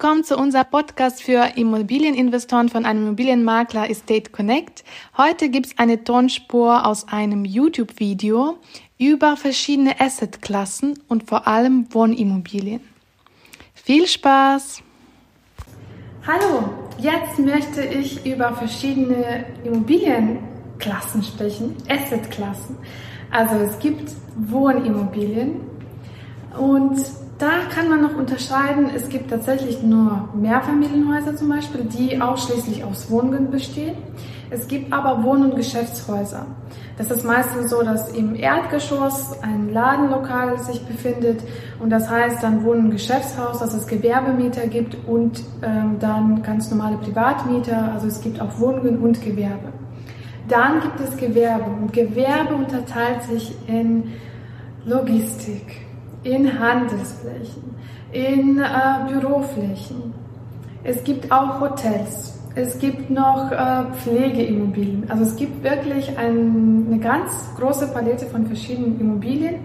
Willkommen zu unserem Podcast für Immobilieninvestoren von einem Immobilienmakler Estate Connect. Heute gibt es eine Tonspur aus einem YouTube-Video über verschiedene Assetklassen und vor allem Wohnimmobilien. Viel Spaß! Hallo, jetzt möchte ich über verschiedene Immobilienklassen sprechen, Assetklassen. Also es gibt Wohnimmobilien und da kann man noch unterscheiden, es gibt tatsächlich nur Mehrfamilienhäuser zum Beispiel, die ausschließlich aus Wohnungen bestehen. Es gibt aber Wohn- und Geschäftshäuser. Das ist meistens so, dass im Erdgeschoss ein Ladenlokal sich befindet und das heißt dann Wohn- und Geschäftshaus, dass es Gewerbemieter gibt und ähm, dann ganz normale Privatmieter. Also es gibt auch Wohnungen und Gewerbe. Dann gibt es Gewerbe und Gewerbe unterteilt sich in Logistik, in Handelsflächen, in äh, Büroflächen. Es gibt auch Hotels. Es gibt noch äh, Pflegeimmobilien. Also es gibt wirklich ein, eine ganz große Palette von verschiedenen Immobilien.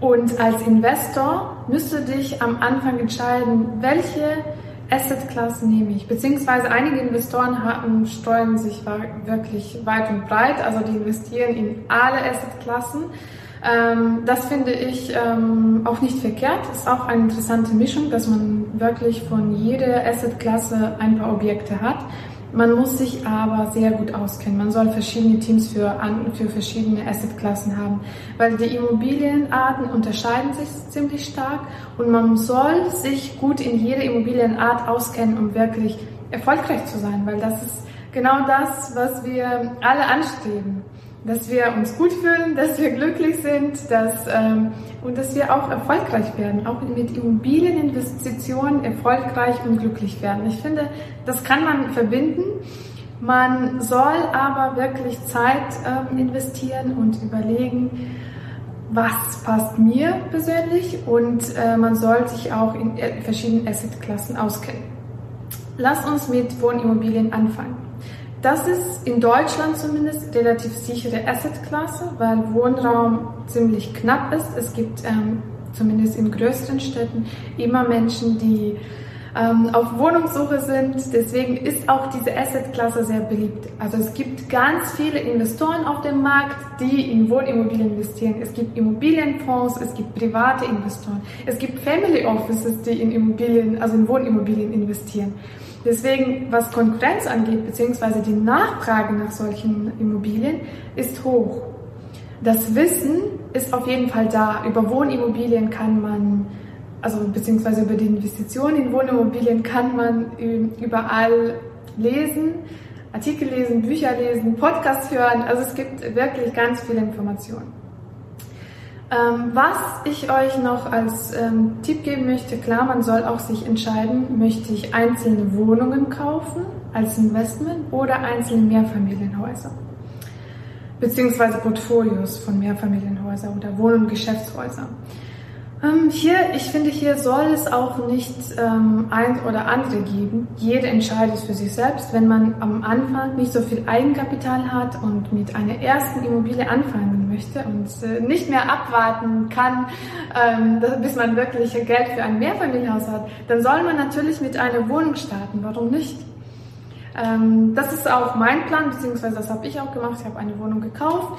Und als Investor müsst du dich am Anfang entscheiden, welche Assetklasse nehme ich. Beziehungsweise einige Investoren haben, steuern sich wirklich weit und breit. Also die investieren in alle Assetklassen. Ähm, das finde ich ähm, auch nicht verkehrt. Ist auch eine interessante Mischung, dass man wirklich von jeder Assetklasse ein paar Objekte hat. Man muss sich aber sehr gut auskennen. Man soll verschiedene Teams für, für verschiedene Assetklassen haben, weil die Immobilienarten unterscheiden sich ziemlich stark und man soll sich gut in jeder Immobilienart auskennen, um wirklich erfolgreich zu sein, weil das ist genau das, was wir alle anstreben dass wir uns gut fühlen, dass wir glücklich sind dass, ähm, und dass wir auch erfolgreich werden, auch mit Immobilieninvestitionen erfolgreich und glücklich werden. Ich finde, das kann man verbinden. Man soll aber wirklich Zeit ähm, investieren und überlegen, was passt mir persönlich und äh, man soll sich auch in äh, verschiedenen Assetklassen auskennen. Lass uns mit Wohnimmobilien anfangen. Das ist in Deutschland zumindest relativ sichere Assetklasse, weil Wohnraum ziemlich knapp ist. Es gibt ähm, zumindest in größeren Städten immer Menschen, die ähm, auf Wohnungssuche sind. Deswegen ist auch diese Assetklasse sehr beliebt. Also es gibt ganz viele Investoren auf dem Markt, die in Wohnimmobilien investieren. Es gibt Immobilienfonds, es gibt private Investoren, es gibt Family Offices, die in Immobilien, also in Wohnimmobilien investieren. Deswegen, was Konkurrenz angeht, beziehungsweise die Nachfrage nach solchen Immobilien, ist hoch. Das Wissen ist auf jeden Fall da. Über Wohnimmobilien kann man, also beziehungsweise über die Investitionen in Wohnimmobilien kann man überall lesen, Artikel lesen, Bücher lesen, Podcasts hören. Also es gibt wirklich ganz viele Informationen. Ähm, was ich euch noch als ähm, Tipp geben möchte, klar, man soll auch sich entscheiden, möchte ich einzelne Wohnungen kaufen als Investment oder einzelne Mehrfamilienhäuser, beziehungsweise Portfolios von Mehrfamilienhäusern oder Wohn- und Geschäftshäusern. Ähm, hier, ich finde, hier soll es auch nicht ähm, ein oder andere geben. Jeder entscheidet für sich selbst. Wenn man am Anfang nicht so viel Eigenkapital hat und mit einer ersten Immobilie anfangen möchte und äh, nicht mehr abwarten kann, ähm, bis man wirklich Geld für ein Mehrfamilienhaus hat, dann soll man natürlich mit einer Wohnung starten. Warum nicht? Ähm, das ist auch mein Plan, beziehungsweise das habe ich auch gemacht. Ich habe eine Wohnung gekauft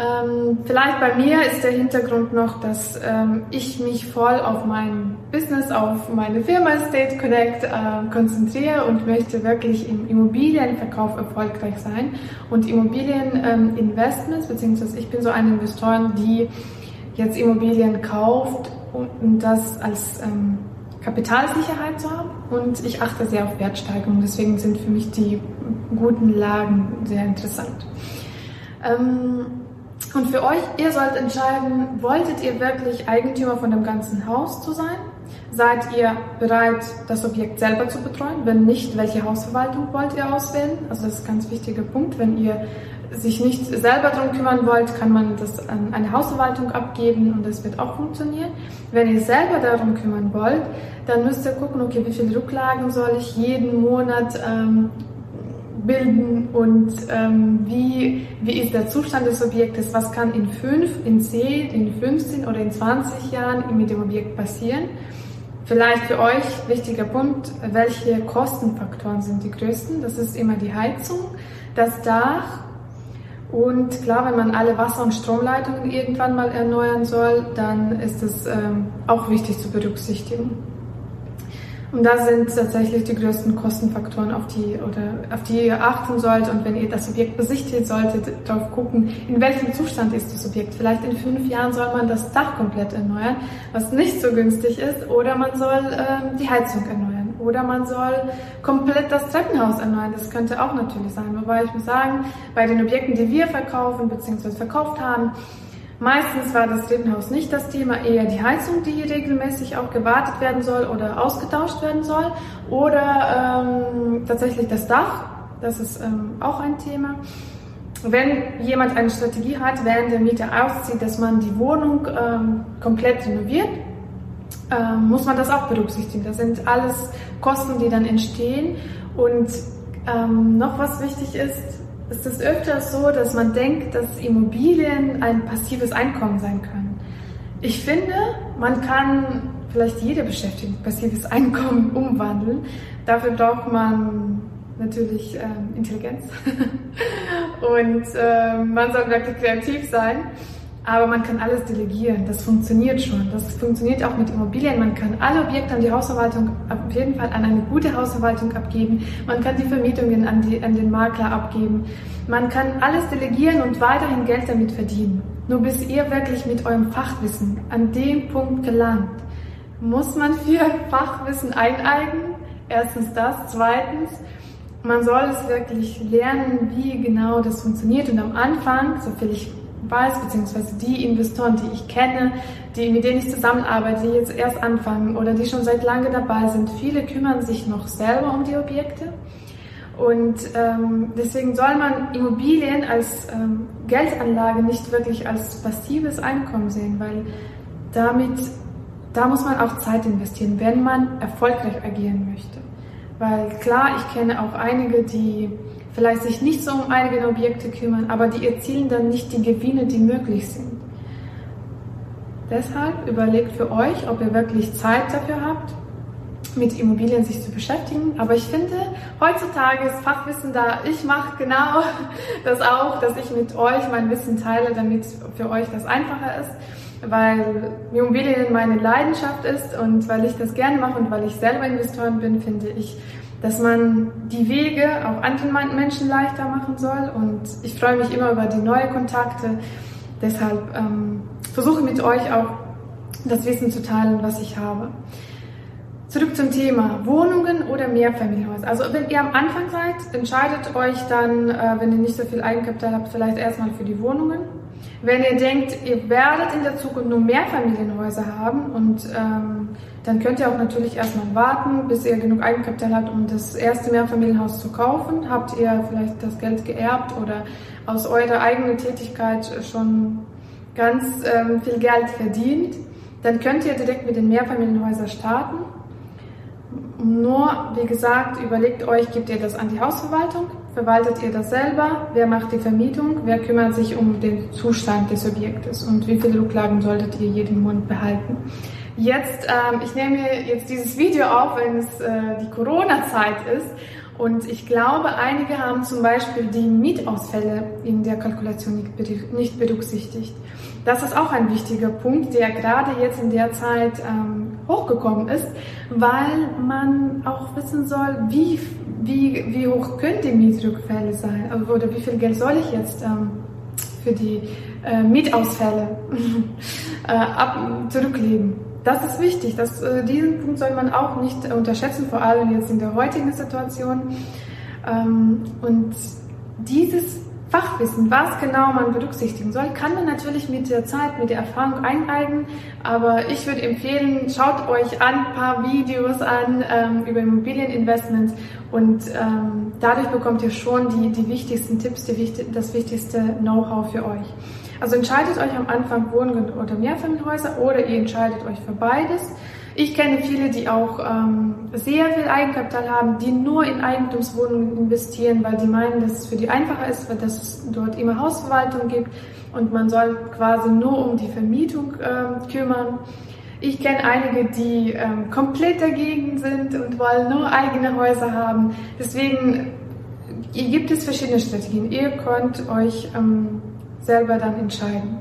ähm, vielleicht bei mir ist der Hintergrund noch, dass ähm, ich mich voll auf mein Business, auf meine Firma State Connect äh, konzentriere und möchte wirklich im Immobilienverkauf erfolgreich sein. Und Immobilieninvestments, ähm, beziehungsweise ich bin so eine Investorin, die jetzt Immobilien kauft, um das als ähm, Kapitalsicherheit zu haben. Und ich achte sehr auf Wertsteigerung. Deswegen sind für mich die guten Lagen sehr interessant. Ähm, und für euch, ihr sollt entscheiden, wolltet ihr wirklich Eigentümer von dem ganzen Haus zu sein? Seid ihr bereit, das Objekt selber zu betreuen? Wenn nicht, welche Hausverwaltung wollt ihr auswählen? Also das ist ein ganz wichtiger Punkt. Wenn ihr sich nicht selber darum kümmern wollt, kann man das an eine Hausverwaltung abgeben und das wird auch funktionieren. Wenn ihr selber darum kümmern wollt, dann müsst ihr gucken, okay, wie viele Rücklagen soll ich jeden Monat ähm, bilden und ähm, wie, wie ist der Zustand des Objektes, was kann in 5, in 10, in 15 oder in 20 Jahren mit dem Objekt passieren. Vielleicht für euch wichtiger Punkt, welche Kostenfaktoren sind die größten? Das ist immer die Heizung, das Dach und klar, wenn man alle Wasser- und Stromleitungen irgendwann mal erneuern soll, dann ist es ähm, auch wichtig zu berücksichtigen. Und da sind tatsächlich die größten Kostenfaktoren, auf die, oder auf die ihr achten sollt. Und wenn ihr das Objekt besichtigt, solltet darauf gucken, in welchem Zustand ist das Objekt. Vielleicht in fünf Jahren soll man das Dach komplett erneuern, was nicht so günstig ist, oder man soll ähm, die Heizung erneuern. Oder man soll komplett das Treppenhaus erneuern. Das könnte auch natürlich sein. Wobei ich muss sagen, bei den Objekten, die wir verkaufen bzw. verkauft haben, Meistens war das Treppenhaus nicht das Thema, eher die Heizung, die regelmäßig auch gewartet werden soll oder ausgetauscht werden soll. Oder ähm, tatsächlich das Dach, das ist ähm, auch ein Thema. Wenn jemand eine Strategie hat, während der Mieter auszieht, dass man die Wohnung ähm, komplett renoviert, ähm, muss man das auch berücksichtigen. Das sind alles Kosten, die dann entstehen. Und ähm, noch was wichtig ist, ist es öfters so, dass man denkt, dass Immobilien ein passives Einkommen sein können. Ich finde, man kann vielleicht jede Beschäftigung passives Einkommen umwandeln. Dafür braucht man natürlich äh, Intelligenz und äh, man soll wirklich kreativ sein. Aber man kann alles delegieren, das funktioniert schon. Das funktioniert auch mit Immobilien. Man kann alle Objekte an die Hausverwaltung auf jeden Fall an eine gute Hausverwaltung abgeben. Man kann die Vermietungen an, die, an den Makler abgeben. Man kann alles delegieren und weiterhin Geld damit verdienen. Nur bis ihr wirklich mit eurem Fachwissen an dem Punkt gelangt, muss man viel Fachwissen eineigen. Erstens das. Zweitens, man soll es wirklich lernen, wie genau das funktioniert. Und am Anfang, so viel ich weiß, beziehungsweise die Investoren, die ich kenne, die, mit denen ich zusammenarbeite, die jetzt erst anfangen oder die schon seit lange dabei sind, viele kümmern sich noch selber um die Objekte. Und ähm, deswegen soll man Immobilien als ähm, Geldanlage nicht wirklich als passives Einkommen sehen, weil damit, da muss man auch Zeit investieren, wenn man erfolgreich agieren möchte. Weil klar, ich kenne auch einige, die vielleicht sich nicht so um eigene Objekte kümmern, aber die erzielen dann nicht die Gewinne, die möglich sind. Deshalb überlegt für euch, ob ihr wirklich Zeit dafür habt, mit Immobilien sich zu beschäftigen. Aber ich finde, heutzutage ist Fachwissen da. Ich mache genau das auch, dass ich mit euch mein Wissen teile, damit für euch das einfacher ist. Weil Immobilien meine Leidenschaft ist und weil ich das gerne mache und weil ich selber Investorin bin, finde ich, dass man die Wege auch anderen Menschen leichter machen soll. Und ich freue mich immer über die neuen Kontakte. Deshalb ähm, versuche mit euch auch das Wissen zu teilen, was ich habe. Zurück zum Thema Wohnungen oder Mehrfamilienhäuser. Also wenn ihr am Anfang seid, entscheidet euch dann, äh, wenn ihr nicht so viel Eigenkapital habt, vielleicht erstmal für die Wohnungen. Wenn ihr denkt, ihr werdet in der Zukunft nur Mehrfamilienhäuser haben und ähm, dann könnt ihr auch natürlich erstmal warten, bis ihr genug Eigenkapital habt, um das erste Mehrfamilienhaus zu kaufen. Habt ihr vielleicht das Geld geerbt oder aus eurer eigenen Tätigkeit schon ganz ähm, viel Geld verdient, dann könnt ihr direkt mit den Mehrfamilienhäusern starten. Nur, wie gesagt, überlegt euch, gebt ihr das an die Hausverwaltung? Verwaltet ihr das selber? Wer macht die Vermietung? Wer kümmert sich um den Zustand des Objektes? Und wie viele Rücklagen solltet ihr jeden Monat behalten? Jetzt, ähm, ich nehme jetzt dieses Video auf, wenn es äh, die Corona-Zeit ist. Und ich glaube, einige haben zum Beispiel die Mietausfälle in der Kalkulation nicht berücksichtigt. Das ist auch ein wichtiger Punkt, der gerade jetzt in der Zeit ähm, hochgekommen ist, weil man auch wissen soll, wie, wie, wie hoch können die Mietrückfälle sein oder wie viel Geld soll ich jetzt ähm, für die äh, Mietausfälle äh, ab, zurücklegen. Das ist wichtig. Das, äh, diesen Punkt soll man auch nicht unterschätzen, vor allem jetzt in der heutigen Situation. Ähm, und dieses Fachwissen, was genau man berücksichtigen soll, kann man natürlich mit der Zeit, mit der Erfahrung eineigen. Aber ich würde empfehlen, schaut euch ein paar Videos an ähm, über Immobilieninvestments und ähm, dadurch bekommt ihr schon die, die wichtigsten Tipps, die, das wichtigste Know-how für euch. Also entscheidet euch am Anfang Wohnen oder Mehrfamilienhäuser oder ihr entscheidet euch für beides. Ich kenne viele, die auch ähm, sehr viel Eigenkapital haben, die nur in Eigentumswohnungen investieren, weil die meinen, dass es für die einfacher ist, weil es dort immer Hausverwaltung gibt und man soll quasi nur um die Vermietung äh, kümmern. Ich kenne einige, die ähm, komplett dagegen sind und wollen nur eigene Häuser haben. Deswegen gibt es verschiedene Strategien. Ihr könnt euch ähm, selber dann entscheiden,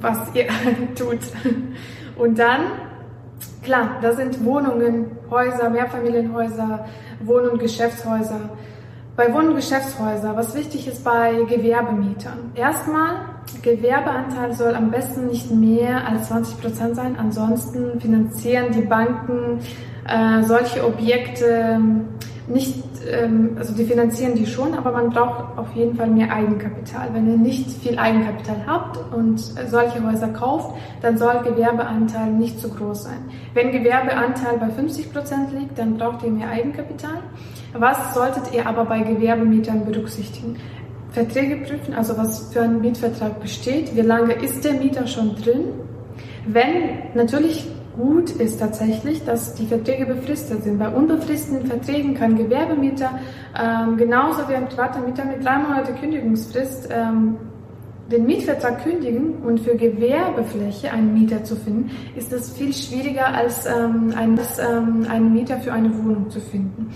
was ihr tut. Und dann, klar, da sind Wohnungen, Häuser, Mehrfamilienhäuser, Wohn- und Geschäftshäuser. Bei Wohn- und Geschäftshäusern, was wichtig ist bei Gewerbemietern. Erstmal, Gewerbeanteil soll am besten nicht mehr als 20 Prozent sein. Ansonsten finanzieren die Banken äh, solche Objekte nicht, ähm, also die finanzieren die schon, aber man braucht auf jeden Fall mehr Eigenkapital. Wenn ihr nicht viel Eigenkapital habt und solche Häuser kauft, dann soll Gewerbeanteil nicht zu groß sein. Wenn Gewerbeanteil bei 50 Prozent liegt, dann braucht ihr mehr Eigenkapital. Was solltet ihr aber bei Gewerbemietern berücksichtigen? Verträge prüfen, also was für ein Mietvertrag besteht, wie lange ist der Mieter schon drin. Wenn natürlich gut ist tatsächlich, dass die Verträge befristet sind. Bei unbefristeten Verträgen kann Gewerbemieter ähm, genauso wie ein privater Mieter mit drei Monate Kündigungsfrist ähm, den Mietvertrag kündigen und für Gewerbefläche einen Mieter zu finden, ist es viel schwieriger als ähm, ein, ähm, einen Mieter für eine Wohnung zu finden.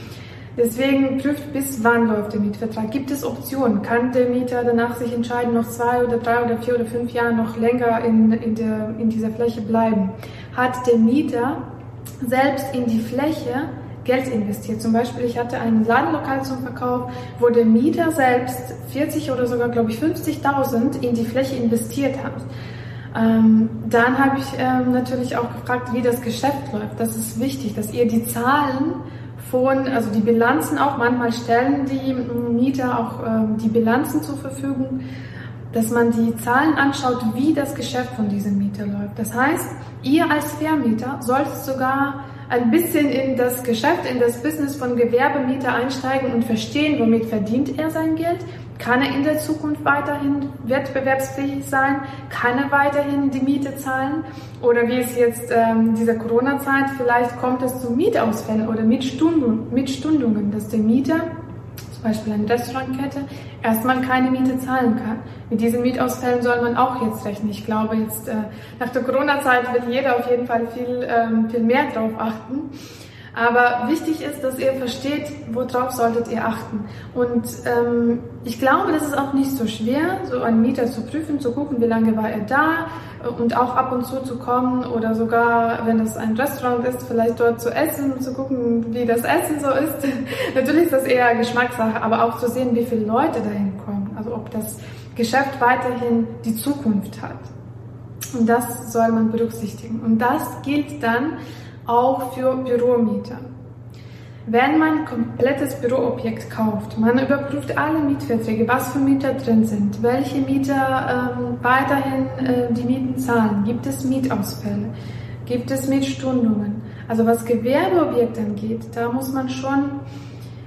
Deswegen prüft, bis wann läuft der Mietvertrag. Gibt es Optionen? Kann der Mieter danach sich entscheiden, noch zwei oder drei oder vier oder fünf Jahre noch länger in, in, der, in dieser Fläche bleiben? Hat der Mieter selbst in die Fläche Geld investiert. Zum Beispiel, ich hatte ein Ladenlokal zum Verkauf, wo der Mieter selbst 40 oder sogar, glaube ich, 50.000 in die Fläche investiert hat. Ähm, dann habe ich ähm, natürlich auch gefragt, wie das Geschäft läuft. Das ist wichtig, dass ihr die Zahlen von, also die Bilanzen auch, manchmal stellen die Mieter auch ähm, die Bilanzen zur Verfügung, dass man die Zahlen anschaut, wie das Geschäft von diesem Mieter läuft. Das heißt, ihr als Vermieter solltet sogar ein bisschen in das Geschäft, in das Business von Gewerbemieter einsteigen und verstehen, womit verdient er sein Geld, kann er in der Zukunft weiterhin wettbewerbsfähig sein? Kann er weiterhin die Miete zahlen? Oder wie es jetzt ähm, dieser Corona-Zeit, vielleicht kommt es zu Mietausfällen oder Mietstundungen, Mietstundungen, dass der Mieter, Beispiel eine Restaurantkette, erstmal keine Miete zahlen kann. Mit diesen Mietausfällen soll man auch jetzt rechnen. Ich glaube, jetzt äh, nach der Corona-Zeit wird jeder auf jeden Fall viel, ähm, viel mehr drauf achten. Aber wichtig ist, dass ihr versteht, worauf solltet ihr achten. Und ähm, ich glaube, das ist auch nicht so schwer, so einen Mieter zu prüfen, zu gucken, wie lange war er da und auch ab und zu zu kommen oder sogar, wenn es ein Restaurant ist, vielleicht dort zu essen, zu gucken, wie das Essen so ist. Natürlich ist das eher Geschmackssache, aber auch zu sehen, wie viele Leute dahin kommen. Also ob das Geschäft weiterhin die Zukunft hat. Und das soll man berücksichtigen. Und das gilt dann auch für Büromieter. Wenn man ein komplettes Büroobjekt kauft, man überprüft alle Mietverträge, was für Mieter drin sind, welche Mieter ähm, weiterhin äh, die Mieten zahlen, gibt es Mietausfälle, gibt es Mietstundungen. Also was Gewerbeobjekte angeht, da muss man schon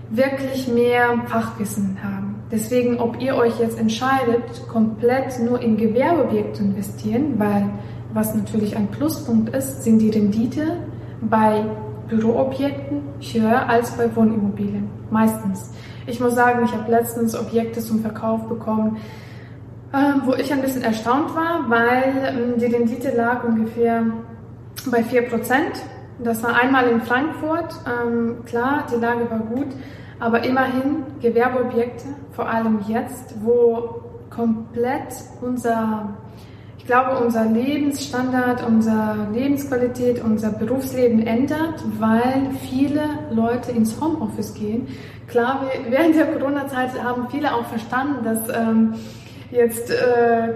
wirklich mehr Fachwissen haben. Deswegen, ob ihr euch jetzt entscheidet, komplett nur in Gewerbeobjekte zu investieren, weil was natürlich ein Pluspunkt ist, sind die Rendite bei Büroobjekten höher als bei Wohnimmobilien. Meistens. Ich muss sagen, ich habe letztens Objekte zum Verkauf bekommen, ähm, wo ich ein bisschen erstaunt war, weil ähm, die Rendite lag ungefähr bei 4%. Das war einmal in Frankfurt. Ähm, klar, die Lage war gut, aber immerhin Gewerbeobjekte, vor allem jetzt, wo komplett unser glaube, unser Lebensstandard, unsere Lebensqualität, unser Berufsleben ändert, weil viele Leute ins Homeoffice gehen. Klar, während der Corona-Zeit haben viele auch verstanden, dass ähm, jetzt äh,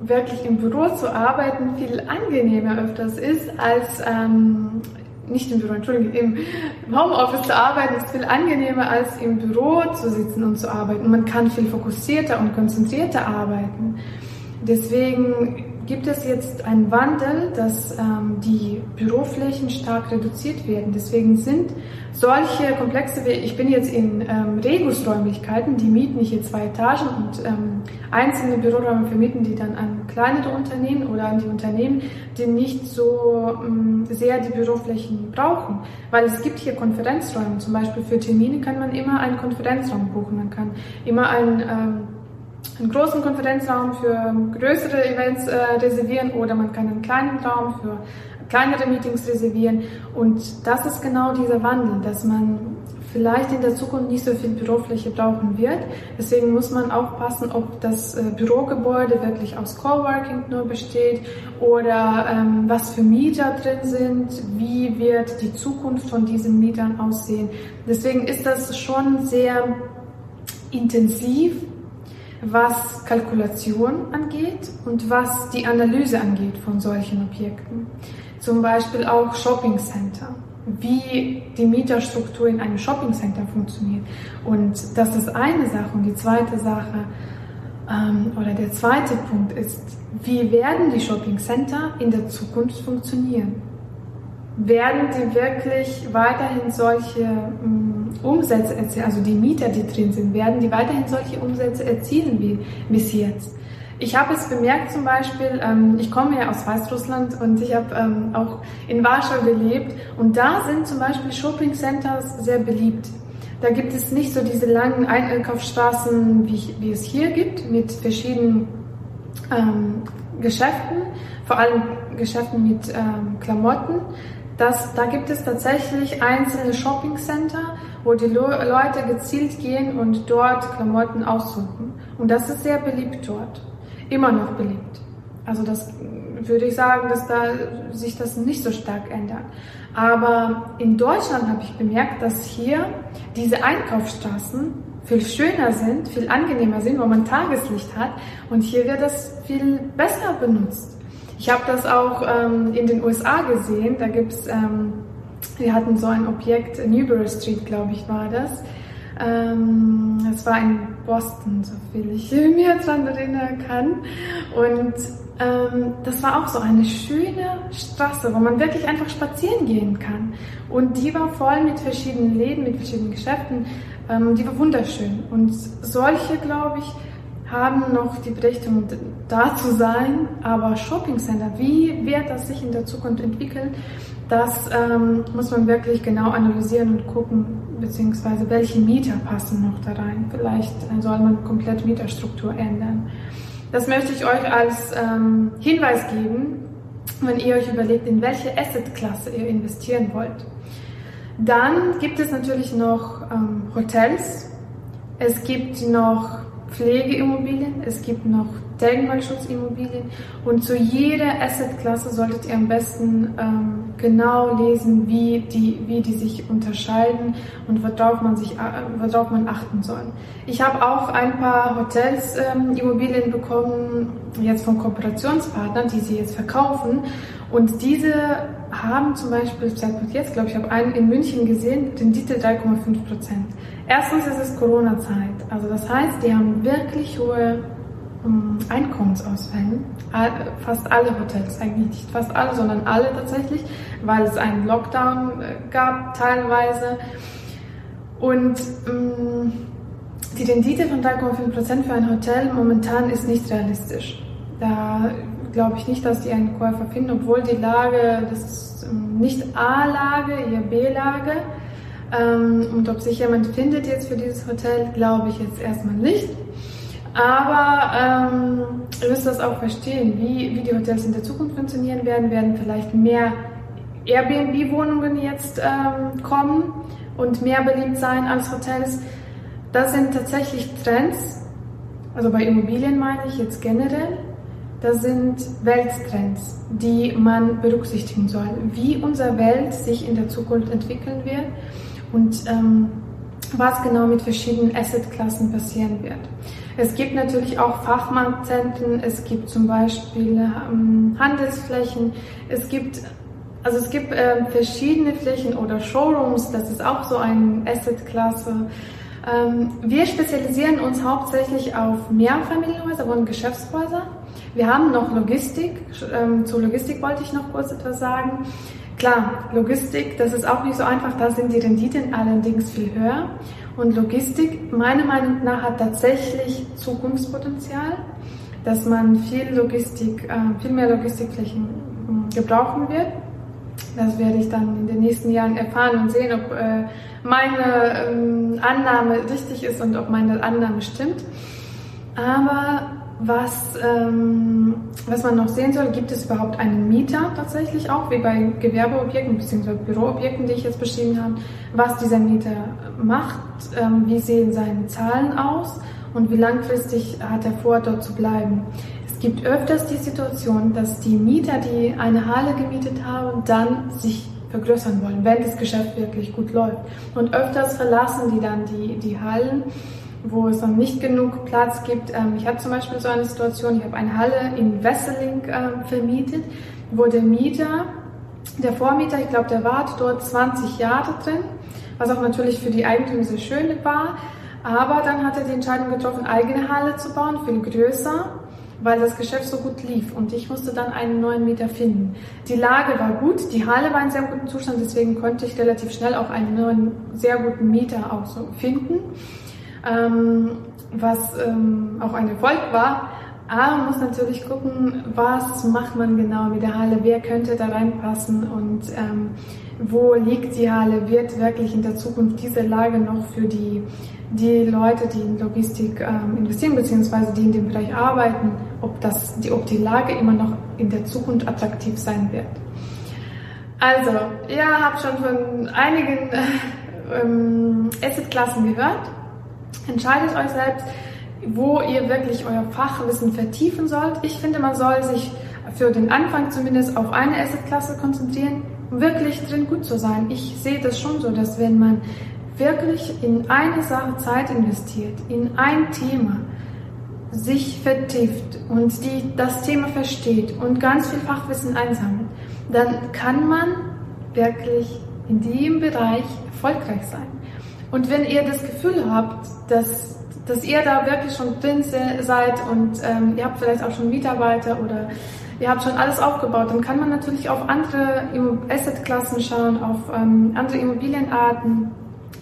wirklich im Büro zu arbeiten viel angenehmer öfters ist als ähm, nicht im Büro, Entschuldigung, im Homeoffice zu arbeiten ist viel angenehmer als im Büro zu sitzen und zu arbeiten. Man kann viel fokussierter und konzentrierter arbeiten. Deswegen gibt es jetzt einen Wandel, dass ähm, die Büroflächen stark reduziert werden. Deswegen sind solche Komplexe, wie ich bin jetzt in ähm, Regus-Räumlichkeiten, die mieten hier zwei Etagen und ähm, einzelne Büroräume vermieten die dann an kleinere Unternehmen oder an die Unternehmen, die nicht so ähm, sehr die Büroflächen brauchen. Weil es gibt hier Konferenzräume, zum Beispiel für Termine kann man immer einen Konferenzraum buchen, man kann immer einen ähm, einen großen Konferenzraum für größere Events äh, reservieren oder man kann einen kleinen Raum für kleinere Meetings reservieren. Und das ist genau dieser Wandel, dass man vielleicht in der Zukunft nicht so viel Bürofläche brauchen wird. Deswegen muss man aufpassen, ob das äh, Bürogebäude wirklich aus Coworking nur besteht oder ähm, was für Mieter drin sind, wie wird die Zukunft von diesen Mietern aussehen. Deswegen ist das schon sehr intensiv, was Kalkulation angeht und was die Analyse angeht von solchen Objekten. Zum Beispiel auch Shopping Center wie die Mieterstruktur in einem Shoppingcenter funktioniert. Und das ist eine Sache. Und die zweite Sache ähm, oder der zweite Punkt ist, wie werden die Shoppingcenter in der Zukunft funktionieren? Werden die wirklich weiterhin solche ähm, Umsätze erzielen, also die Mieter, die drin sind, werden die weiterhin solche Umsätze erzielen wie bis jetzt? Ich habe es bemerkt zum Beispiel, ähm, ich komme ja aus Weißrussland und ich habe ähm, auch in Warschau gelebt und da sind zum Beispiel Shopping Centers sehr beliebt. Da gibt es nicht so diese langen Einkaufsstraßen, wie, wie es hier gibt, mit verschiedenen ähm, Geschäften, vor allem Geschäften mit ähm, Klamotten. Das, da gibt es tatsächlich einzelne Shopping Center, wo die Le Leute gezielt gehen und dort Klamotten aussuchen. Und das ist sehr beliebt dort immer noch beliebt. Also das würde ich sagen, dass da sich das nicht so stark ändert. Aber in Deutschland habe ich bemerkt, dass hier diese Einkaufsstraßen viel schöner sind, viel angenehmer sind, wo man Tageslicht hat. Und hier wird das viel besser benutzt. Ich habe das auch ähm, in den USA gesehen. Da gibt's, ähm, wir hatten so ein Objekt, Newbury Street, glaube ich, war das. Ähm, es war in Boston, so viel ich mir daran erinnern kann. Und ähm, das war auch so eine schöne Straße, wo man wirklich einfach spazieren gehen kann. Und die war voll mit verschiedenen Läden, mit verschiedenen Geschäften. Ähm, die war wunderschön. Und solche, glaube ich, haben noch die Berechtigung, da zu sein. Aber Shopping Center, wie wird das sich in der Zukunft entwickeln? Das ähm, muss man wirklich genau analysieren und gucken, beziehungsweise welche Mieter passen noch da rein. Vielleicht soll man komplett Mieterstruktur ändern. Das möchte ich euch als ähm, Hinweis geben, wenn ihr euch überlegt, in welche Assetklasse ihr investieren wollt. Dann gibt es natürlich noch ähm, Hotels. Es gibt noch Pflegeimmobilien, es gibt noch Denkmalschutzimmobilien. Und zu jeder Assetklasse solltet ihr am besten ähm, genau lesen, wie die, wie die sich unterscheiden und worauf man, sich, äh, worauf man achten soll. Ich habe auch ein paar Hotels ähm, bekommen, jetzt von Kooperationspartnern, die sie jetzt verkaufen. Und diese haben zum Beispiel, Zeitpunkt jetzt, glaube ich, habe einen in München gesehen, den Titel 3,5 Prozent. Erstens ist es Corona-Zeit. Also das heißt, die haben wirklich hohe ähm, Einkommensausfälle. Fast alle Hotels, eigentlich nicht fast alle, sondern alle tatsächlich, weil es einen Lockdown äh, gab teilweise. Und ähm, die Rendite von 3,5 Prozent für ein Hotel momentan ist nicht realistisch. Da glaube ich nicht, dass die einen Käufer finden, obwohl die Lage, das ist ähm, nicht A-Lage, eher B-Lage. Ähm, und ob sich jemand findet jetzt für dieses Hotel, glaube ich jetzt erstmal nicht. Aber ähm, ihr müsst das auch verstehen, wie, wie die Hotels in der Zukunft funktionieren werden. Werden vielleicht mehr Airbnb-Wohnungen jetzt ähm, kommen und mehr beliebt sein als Hotels. Das sind tatsächlich Trends, also bei Immobilien meine ich jetzt generell. Das sind Welttrends, die man berücksichtigen soll, wie unsere Welt sich in der Zukunft entwickeln wird und ähm, was genau mit verschiedenen Assetklassen passieren wird. Es gibt natürlich auch Fachmarktzentren, es gibt zum Beispiel ähm, Handelsflächen, es gibt also es gibt äh, verschiedene Flächen oder Showrooms, das ist auch so eine Assetklasse. Ähm, wir spezialisieren uns hauptsächlich auf Mehrfamilienhäuser und Geschäftshäuser. Wir haben noch Logistik. Ähm, zu Logistik wollte ich noch kurz etwas sagen. Klar, Logistik, das ist auch nicht so einfach, da sind die Renditen allerdings viel höher. Und Logistik, meiner Meinung nach, hat tatsächlich Zukunftspotenzial, dass man viel Logistik, äh, viel mehr Logistikflächen äh, gebrauchen wird. Das werde ich dann in den nächsten Jahren erfahren und sehen, ob äh, meine ähm, Annahme richtig ist und ob meine Annahme stimmt. Aber was, ähm, was man noch sehen soll, gibt es überhaupt einen Mieter tatsächlich auch, wie bei Gewerbeobjekten bzw. Büroobjekten, die ich jetzt beschrieben habe, was dieser Mieter macht, ähm, wie sehen seine Zahlen aus und wie langfristig hat er vor, dort zu bleiben. Es gibt öfters die Situation, dass die Mieter, die eine Halle gemietet haben, dann sich vergrößern wollen, wenn das Geschäft wirklich gut läuft. Und öfters verlassen die dann die, die Hallen wo es dann nicht genug Platz gibt. Ähm, ich hatte zum Beispiel so eine Situation, ich habe eine Halle in Wesseling ähm, vermietet, wo der Mieter, der Vormieter, ich glaube, der war dort 20 Jahre drin, was auch natürlich für die Eigentümer sehr schön war. Aber dann hat er die Entscheidung getroffen, eigene Halle zu bauen, viel größer, weil das Geschäft so gut lief und ich musste dann einen neuen Mieter finden. Die Lage war gut, die Halle war in sehr gutem Zustand, deswegen konnte ich relativ schnell auch einen neuen, sehr guten Mieter auch so finden ähm, was ähm, auch ein Erfolg war. Aber man muss natürlich gucken, was macht man genau mit der Halle, wer könnte da reinpassen und ähm, wo liegt die Halle, wird wirklich in der Zukunft diese Lage noch für die, die Leute, die in Logistik ähm, investieren, beziehungsweise die in dem Bereich arbeiten, ob, das, die, ob die Lage immer noch in der Zukunft attraktiv sein wird. Also, ihr habt schon von einigen äh, ähm, Assetklassen gehört. Entscheidet euch selbst, wo ihr wirklich euer Fachwissen vertiefen sollt. Ich finde, man soll sich für den Anfang zumindest auf eine Assetklasse konzentrieren, um wirklich drin gut zu sein. Ich sehe das schon so, dass wenn man wirklich in eine Sache Zeit investiert, in ein Thema, sich vertieft und die, das Thema versteht und ganz viel Fachwissen einsammelt, dann kann man wirklich in dem Bereich erfolgreich sein. Und wenn ihr das Gefühl habt, dass, dass ihr da wirklich schon drin seid und ähm, ihr habt vielleicht auch schon Mitarbeiter oder ihr habt schon alles aufgebaut, dann kann man natürlich auf andere Assetklassen schauen, auf ähm, andere Immobilienarten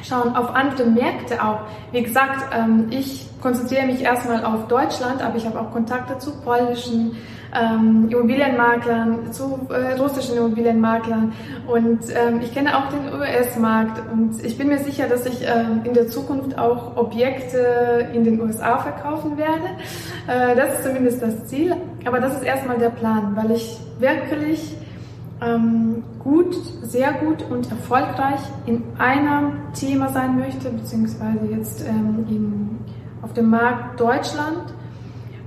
schauen, auf andere Märkte auch. Wie gesagt, ähm, ich konzentriere mich erstmal auf Deutschland, aber ich habe auch Kontakte zu polnischen ähm, Immobilienmaklern, zu äh, russischen Immobilienmaklern und ähm, ich kenne auch den US-Markt und ich bin mir sicher, dass ich ähm, in der Zukunft auch Objekte in den USA verkaufen werde. Äh, das ist zumindest das Ziel, aber das ist erstmal der Plan, weil ich wirklich ähm, gut, sehr gut und erfolgreich in einem Thema sein möchte, beziehungsweise jetzt ähm, in, auf dem Markt Deutschland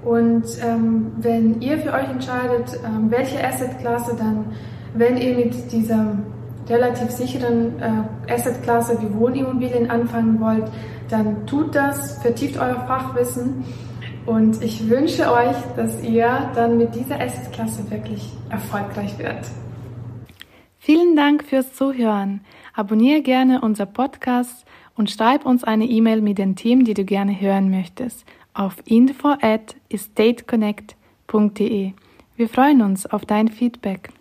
und ähm, wenn ihr für euch entscheidet, ähm, welche Assetklasse dann, wenn ihr mit dieser relativ sicheren äh, Assetklasse wie Wohnimmobilien anfangen wollt, dann tut das, vertieft euer Fachwissen und ich wünsche euch, dass ihr dann mit dieser Assetklasse wirklich erfolgreich werdet. Vielen Dank fürs Zuhören. Abonniere gerne unser Podcast und schreib uns eine E-Mail mit den Themen, die du gerne hören möchtest auf info at estateconnect.de. Wir freuen uns auf dein Feedback.